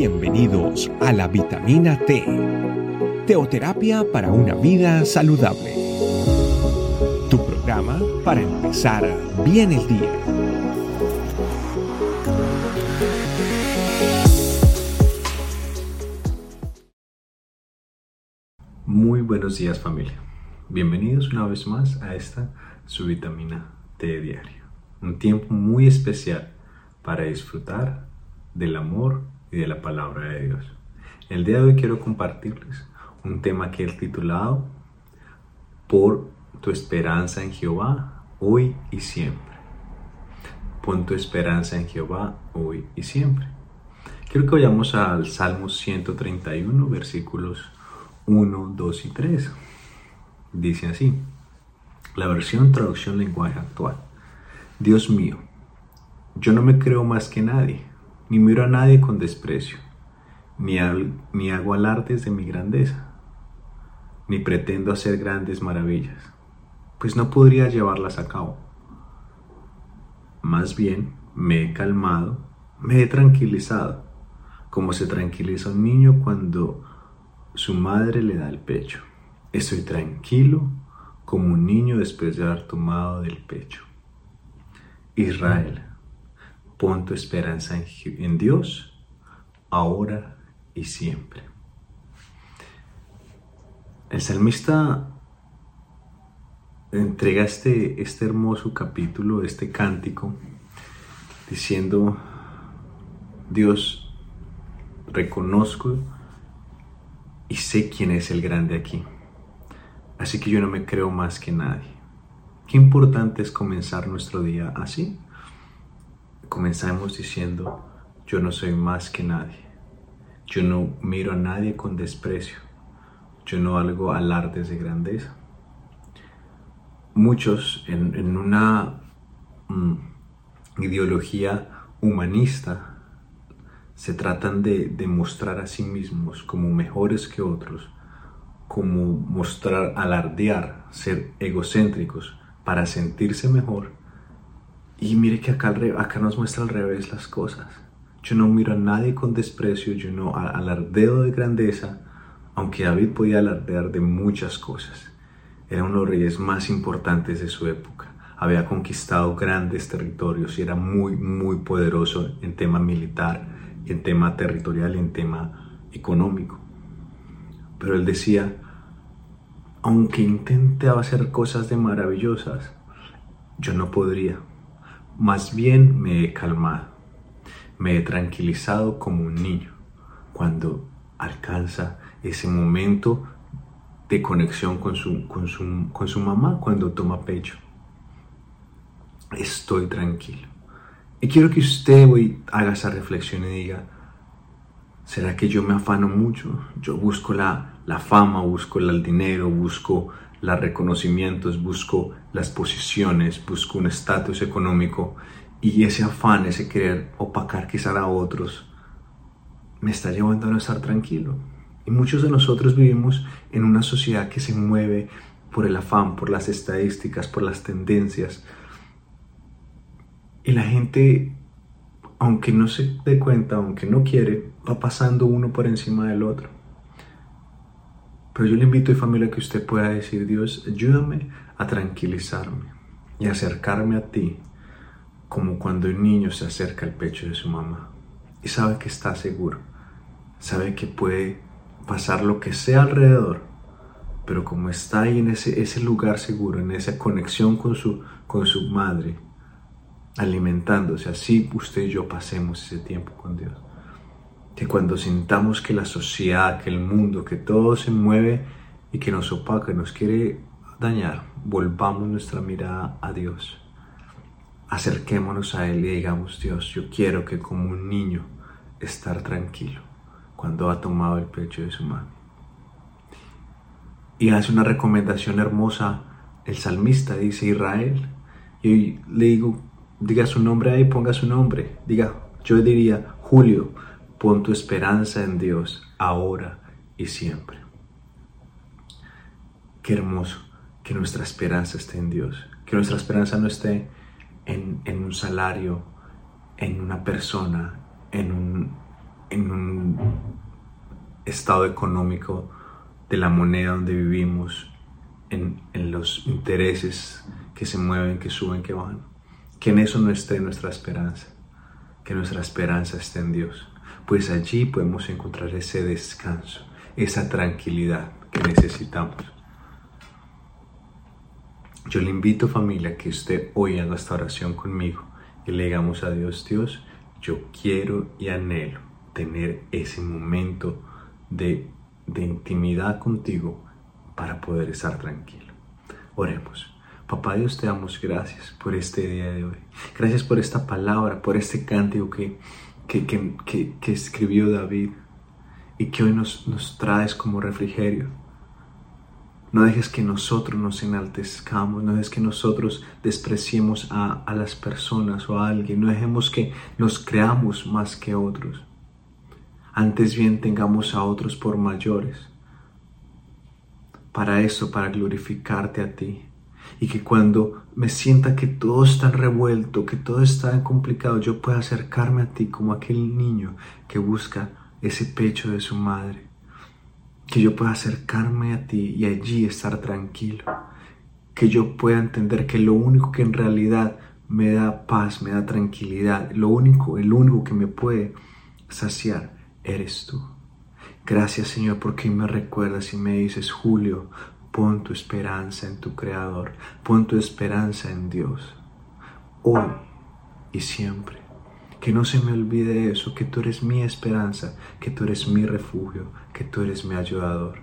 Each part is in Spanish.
Bienvenidos a la vitamina T, teoterapia para una vida saludable. Tu programa para empezar bien el día. Muy buenos días familia. Bienvenidos una vez más a esta su vitamina T diario. Un tiempo muy especial para disfrutar del amor y de la palabra de Dios. El día de hoy quiero compartirles un tema que he titulado Por tu esperanza en Jehová hoy y siempre. Pon tu esperanza en Jehová hoy y siempre. Quiero que vayamos al Salmo 131, versículos 1, 2 y 3. Dice así, la versión traducción lenguaje actual. Dios mío, yo no me creo más que nadie ni miro a nadie con desprecio, ni, ni hago alardes de mi grandeza, ni pretendo hacer grandes maravillas, pues no podría llevarlas a cabo. Más bien me he calmado, me he tranquilizado, como se tranquiliza un niño cuando su madre le da el pecho. Estoy tranquilo como un niño después de haber tomado del pecho. Israel Pon tu esperanza en, Dios, ahora y siempre. El salmista entrega este, este hermoso capítulo, este cántico, diciendo, Dios, reconozco y sé quién es el grande aquí. Así que yo no me creo más que nadie. Qué importante es comenzar nuestro día así comenzamos diciendo, yo no soy más que nadie. Yo no miro a nadie con desprecio. Yo no hago alardes de grandeza. Muchos en, una mm, ideología humanista se tratan de demostrar a sí mismos como mejores que otros, como mostrar, alardear, ser egocéntricos para sentirse mejor y mire que acá, nos muestra al revés las cosas. Yo no miro a nadie con desprecio, yo no alardeo de grandeza, aunque David podía alardear de muchas cosas. Era uno de los reyes más importantes de su época. Había conquistado grandes territorios y era muy, muy poderoso en tema militar, en tema territorial y en tema económico. Pero él decía, aunque intente hacer cosas de maravillosas, yo no podría más bien me he calmado, me he tranquilizado como un niño cuando alcanza ese momento de conexión con su, con su, mamá cuando toma pecho. Estoy tranquilo. Y quiero que usted hoy haga esa reflexión y diga, ¿será que yo me afano mucho? Yo busco la, la fama, busco el dinero, busco los reconocimientos, busco las posiciones, busco un estatus económico y ese afán, ese querer opacar quizá a otros, me está llevando a no estar tranquilo. Y muchos de nosotros vivimos en una sociedad que se mueve por el afán, por las estadísticas, por las tendencias. Y la gente, aunque no se dé cuenta, aunque no quiere, va pasando uno por encima del otro. Pero yo le invito a mi familia que usted pueda decir, Dios, ayúdame a tranquilizarme y acercarme a ti como cuando un niño se acerca al pecho de su mamá y sabe que está seguro, sabe que puede pasar lo que sea alrededor, pero como está ahí en ese, ese lugar seguro, en esa conexión con su, con su madre, alimentándose, así usted y yo pasemos ese tiempo con Dios que cuando sintamos que la sociedad, que el mundo, que todo se mueve y que nos opaca, nos quiere dañar, volvamos nuestra mirada a Dios. Acerquémonos a Él y digamos, Dios, yo quiero que como un niño estar tranquilo cuando ha tomado el pecho de su mano. Y hace una recomendación hermosa el salmista, dice Israel. Y le digo, diga su nombre ahí, ponga su nombre. Diga, yo diría Julio, Pon tu esperanza en Dios ahora y siempre. Qué hermoso que nuestra esperanza esté en Dios, que nuestra esperanza no esté en, un salario, en una persona, en un en un estado económico de la moneda donde vivimos, en, en los intereses que se mueven, que suben, que bajan. Que en eso no esté nuestra esperanza, que nuestra esperanza esté en Dios, pues allí podemos encontrar ese descanso, esa tranquilidad que necesitamos. Yo le invito familia que usted hoy haga esta oración conmigo y le digamos a Dios, Dios, yo quiero y anhelo tener ese momento de, de intimidad contigo para poder estar tranquilo. Oremos. Papá Dios, te damos gracias por este día de hoy. Gracias por esta palabra, por este cántico que, que, que, que escribió David y que hoy nos, nos traes como refrigerio. No dejes que nosotros nos enaltezcamos, no dejes que nosotros despreciemos a, a, las personas o a alguien, no dejemos que nos creamos más que otros. Antes bien tengamos a otros por mayores. Para eso, para glorificarte a ti. Y que cuando me sienta que todo está revuelto, que todo está complicado, yo pueda acercarme a ti como aquel niño que busca ese pecho de su madre que yo pueda acercarme a ti y allí estar tranquilo, que yo pueda entender que lo único que en realidad me da paz, me da tranquilidad, lo único, el único que me puede saciar eres tú. Gracias Señor porque me recuerdas y me dices, Julio, pon tu esperanza en tu Creador, pon tu esperanza en Dios, hoy y siempre. Que no se me olvide eso, que tú eres mi esperanza, que tú eres mi refugio, que tú eres mi ayudador.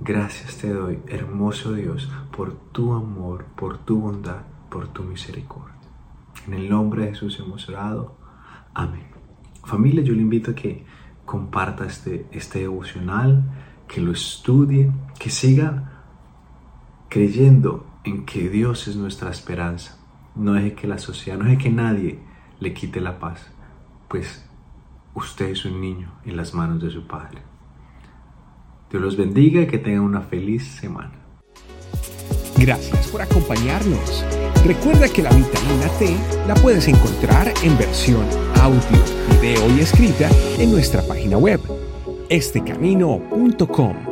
Gracias te doy, hermoso Dios, por tu amor, por tu bondad, por tu misericordia. En el nombre de Jesús hemos orado. Amén. Familia, yo le invito a que comparta este, este devocional, que lo estudie, que siga creyendo en que Dios es nuestra esperanza. No deje que la sociedad, no deje que nadie le quite la paz pues usted es un niño en las manos de su Padre. Dios los bendiga y que tengan una feliz semana. Gracias por acompañarnos. Recuerda que la vitamina T la puedes encontrar en versión audio, video y escrita en nuestra página web, estecamino.com.